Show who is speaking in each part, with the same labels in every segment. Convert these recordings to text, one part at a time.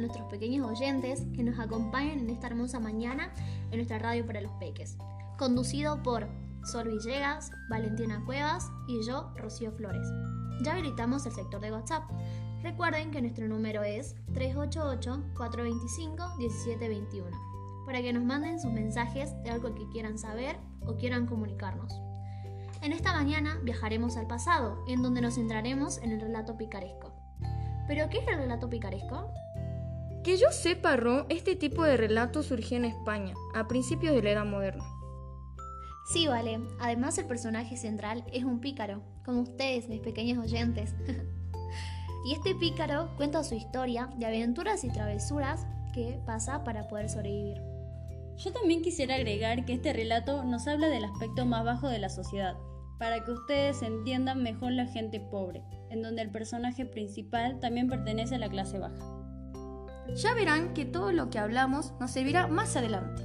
Speaker 1: nuestros pequeños oyentes que nos acompañan en esta hermosa mañana en nuestra radio para los peques, conducido por Sol Villegas, Valentina Cuevas y yo, Rocío Flores. Ya habilitamos el sector de WhatsApp. Recuerden que nuestro número es 388-425-1721 para que nos manden sus mensajes de algo que quieran saber o quieran comunicarnos. En esta mañana viajaremos al pasado, en donde nos centraremos en el relato picaresco. ¿Pero qué es el relato picaresco?
Speaker 2: Que yo sepa, Ro, este tipo de relato surgió en España, a principios de la Edad Moderna.
Speaker 1: Sí, vale. Además, el personaje central es un pícaro, como ustedes, mis pequeños oyentes. y este pícaro cuenta su historia de aventuras y travesuras que pasa para poder sobrevivir.
Speaker 3: Yo también quisiera agregar que este relato nos habla del aspecto más bajo de la sociedad, para que ustedes entiendan mejor la gente pobre, en donde el personaje principal también pertenece a la clase baja.
Speaker 2: Ya verán que todo lo que hablamos nos servirá más adelante.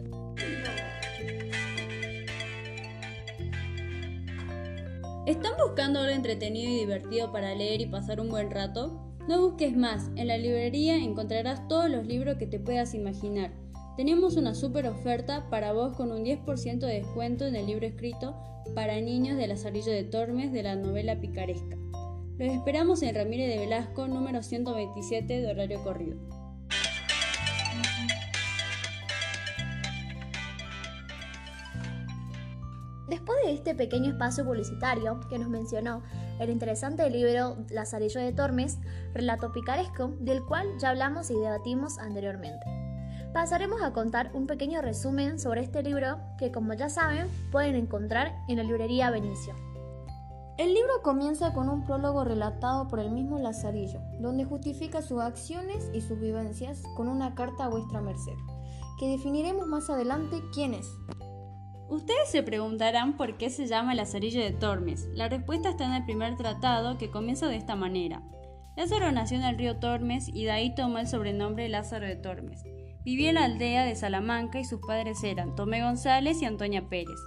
Speaker 3: ¿Están buscando algo entretenido y divertido para leer y pasar un buen rato? No busques más, en la librería encontrarás todos los libros que te puedas imaginar tenemos una super oferta para vos con un 10% de descuento en el libro escrito para niños de Lazarillo de Tormes de la novela picaresca. Los esperamos en Ramírez de Velasco, número 127 de horario corrido.
Speaker 1: Después de este pequeño espacio publicitario que nos mencionó el interesante libro Lazarillo de Tormes, relato picaresco, del cual ya hablamos y debatimos anteriormente pasaremos a contar un pequeño resumen sobre este libro que como ya saben pueden encontrar en la librería Benicio.
Speaker 2: El libro comienza con un prólogo relatado por el mismo Lazarillo, donde justifica sus acciones y sus vivencias con una carta a vuestra merced, que definiremos más adelante quién es.
Speaker 3: Ustedes se preguntarán por qué se llama Lazarillo de Tormes. La respuesta está en el primer tratado que comienza de esta manera. Lázaro nació en el río Tormes y de ahí tomó el sobrenombre Lázaro de Tormes. Vivía en la aldea de Salamanca y sus padres eran Tomé González y Antonia Pérez.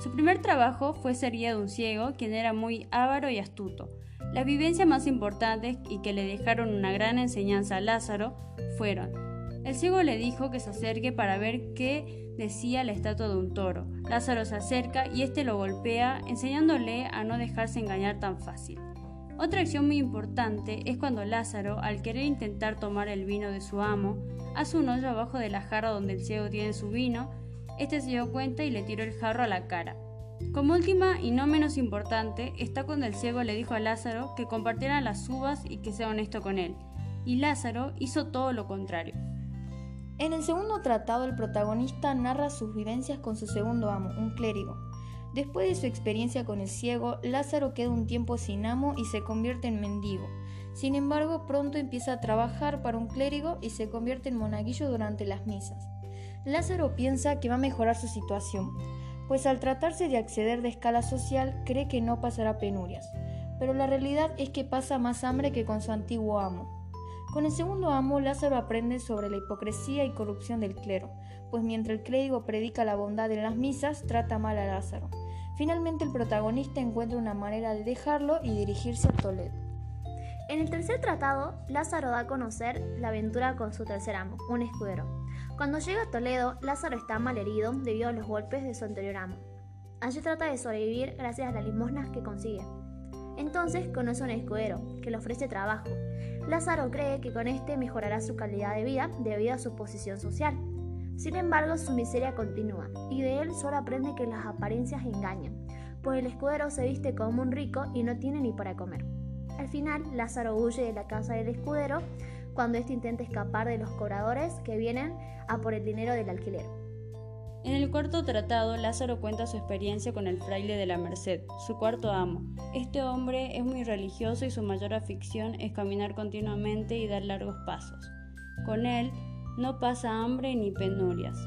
Speaker 3: Su primer trabajo fue ser guía de un ciego, quien era muy avaro y astuto. Las vivencias más importantes y que le dejaron una gran enseñanza a Lázaro fueron el ciego le dijo que se acerque para ver qué decía la estatua de un toro. Lázaro se acerca y éste lo golpea, enseñándole a no dejarse engañar tan fácil. Otra acción muy importante es cuando Lázaro, al querer intentar tomar el vino de su amo, hace un hoyo abajo de la jarra donde el ciego tiene su vino, este se dio cuenta y le tiró el jarro a la cara. Como última y no menos importante, está cuando el ciego le dijo a Lázaro que compartiera las uvas y que sea honesto con él, y Lázaro hizo todo lo contrario.
Speaker 2: En el segundo tratado el protagonista narra sus vivencias con su segundo amo, un clérigo, Después de su experiencia con el ciego, Lázaro queda un tiempo sin amo y se convierte en mendigo. Sin embargo, pronto empieza a trabajar para un clérigo y se convierte en monaguillo durante las misas. Lázaro piensa que va a mejorar su situación, pues al tratarse de acceder de escala social cree que no pasará penurias, pero la realidad es que pasa más hambre que con su antiguo amo. Con el segundo amo, Lázaro aprende sobre la hipocresía y corrupción del clero, pues mientras el clérigo predica la bondad en las misas, trata mal a Lázaro. Finalmente el protagonista encuentra una manera de dejarlo y dirigirse a Toledo.
Speaker 1: En el tercer tratado, Lázaro da a conocer la aventura con su tercer amo, un escudero. Cuando llega a Toledo, Lázaro está mal herido debido a los golpes de su anterior amo. Allí trata de sobrevivir gracias a las limosnas que consigue. Entonces conoce a un escudero, que le ofrece trabajo. Lázaro cree que con este mejorará su calidad de vida debido a su posición social. Sin embargo, su miseria continúa, y de él solo aprende que las apariencias engañan, pues el escudero se viste como un rico y no tiene ni para comer. Al final, Lázaro huye de la casa del escudero cuando éste intenta escapar de los cobradores que vienen a por el dinero del alquiler.
Speaker 3: En el cuarto tratado, Lázaro cuenta su experiencia con el fraile de la Merced, su cuarto amo. Este hombre es muy religioso y su mayor afición es caminar continuamente y dar largos pasos. Con él, no pasa hambre ni penurias.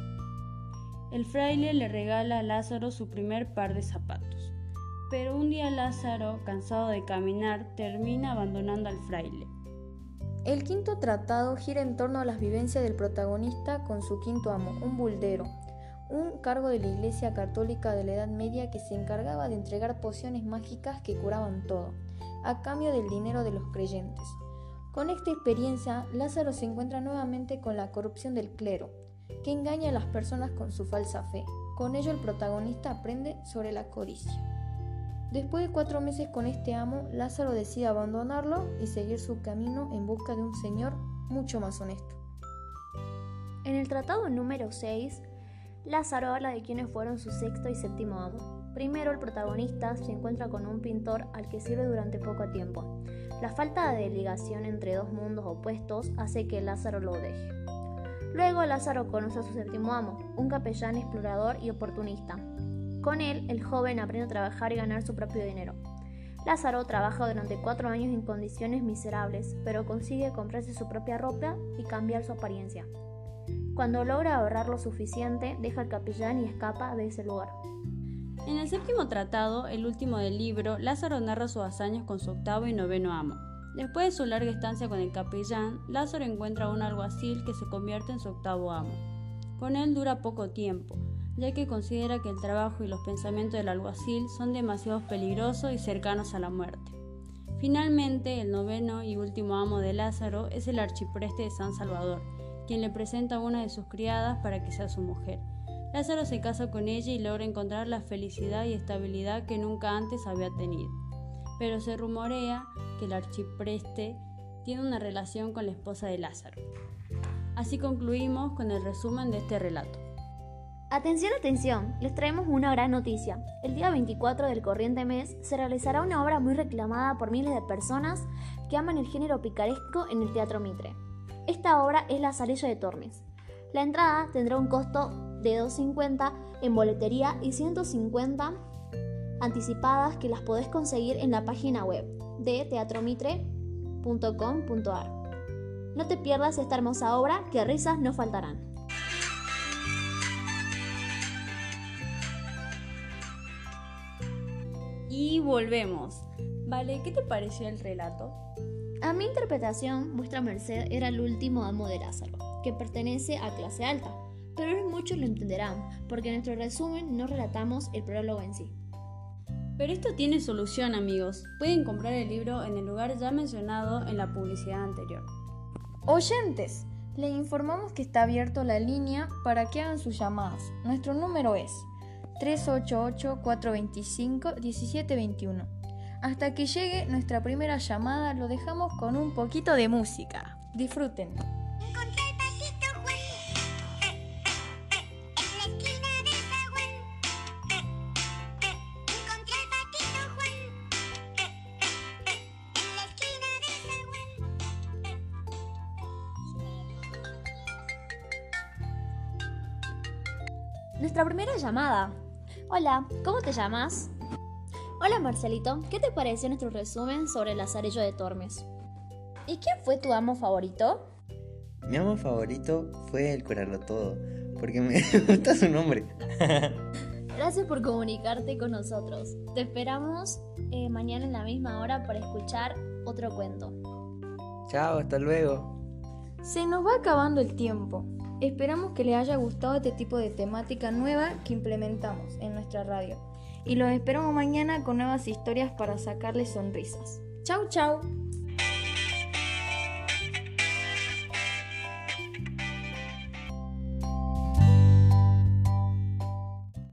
Speaker 3: El fraile le regala a Lázaro su primer par de zapatos, pero un día Lázaro, cansado de caminar, termina abandonando al fraile.
Speaker 2: El quinto tratado gira en torno a las vivencias del protagonista con su quinto amo, un buldero, un cargo de la Iglesia Católica de la Edad Media que se encargaba de entregar pociones mágicas que curaban todo, a cambio del dinero de los creyentes. Con esta experiencia, Lázaro se encuentra nuevamente con la corrupción del clero, que engaña a las personas con su falsa fe. Con ello el protagonista aprende sobre la codicia. Después de cuatro meses con este amo, Lázaro decide abandonarlo y seguir su camino en busca de un señor mucho más honesto.
Speaker 1: En el tratado número 6, Lázaro habla de quiénes fueron su sexto y séptimo amo. Primero, el protagonista se encuentra con un pintor al que sirve durante poco tiempo. La falta de ligación entre dos mundos opuestos hace que Lázaro lo deje. Luego Lázaro conoce a su séptimo amo, un capellán explorador y oportunista. Con él, el joven aprende a trabajar y ganar su propio dinero. Lázaro trabaja durante cuatro años en condiciones miserables, pero consigue comprarse su propia ropa y cambiar su apariencia. Cuando logra ahorrar lo suficiente, deja al capellán y escapa de ese lugar.
Speaker 3: En el séptimo tratado, el último del libro, Lázaro narra sus hazañas con su octavo y noveno amo. Después de su larga estancia con el capellán, Lázaro encuentra a un alguacil que se convierte en su octavo amo. Con él dura poco tiempo, ya que considera que el trabajo y los pensamientos del alguacil son demasiado peligrosos y cercanos a la muerte. Finalmente, el noveno y último amo de Lázaro es el archipreste de San Salvador, quien le presenta a una de sus criadas para que sea su mujer. Lázaro se casa con ella y logra encontrar la felicidad y estabilidad que nunca antes había tenido. Pero se rumorea que el archipreste tiene una relación con la esposa de Lázaro. Así concluimos con el resumen de este relato.
Speaker 1: Atención, atención, les traemos una gran noticia. El día 24 del corriente mes se realizará una obra muy reclamada por miles de personas que aman el género picaresco en el Teatro Mitre. Esta obra es La Zarella de Tormes. La entrada tendrá un costo de 2.50 en boletería y 150 anticipadas que las podés conseguir en la página web de teatromitre.com.ar. No te pierdas esta hermosa obra que risas no faltarán.
Speaker 3: Y volvemos. Vale, ¿qué te pareció el relato?
Speaker 1: A mi interpretación, vuestra merced era el último amo de Lázaro, que pertenece a clase alta, pero muchos lo entenderán, porque en nuestro resumen no relatamos el prólogo en sí.
Speaker 3: Pero esto tiene solución, amigos. Pueden comprar el libro en el lugar ya mencionado en la publicidad anterior.
Speaker 2: Oyentes, les informamos que está abierto la línea para que hagan sus llamadas. Nuestro número es 388-425-1721. Hasta que llegue nuestra primera llamada, lo dejamos con un poquito de música. Disfruten.
Speaker 1: Nuestra primera llamada. Hola, ¿cómo te llamas? Hola Marcelito, ¿qué te parece nuestro resumen sobre el lazarillo de Tormes? ¿Y quién fue tu amo favorito?
Speaker 4: Mi amo favorito fue el curarlo todo, porque me gusta su nombre.
Speaker 1: Gracias por comunicarte con nosotros. Te esperamos eh, mañana en la misma hora para escuchar otro cuento.
Speaker 4: Chao, hasta luego.
Speaker 2: Se nos va acabando el tiempo. Esperamos que les haya gustado este tipo de temática nueva que implementamos en nuestra radio. Y los esperamos mañana con nuevas historias para sacarles sonrisas. Chau, chau.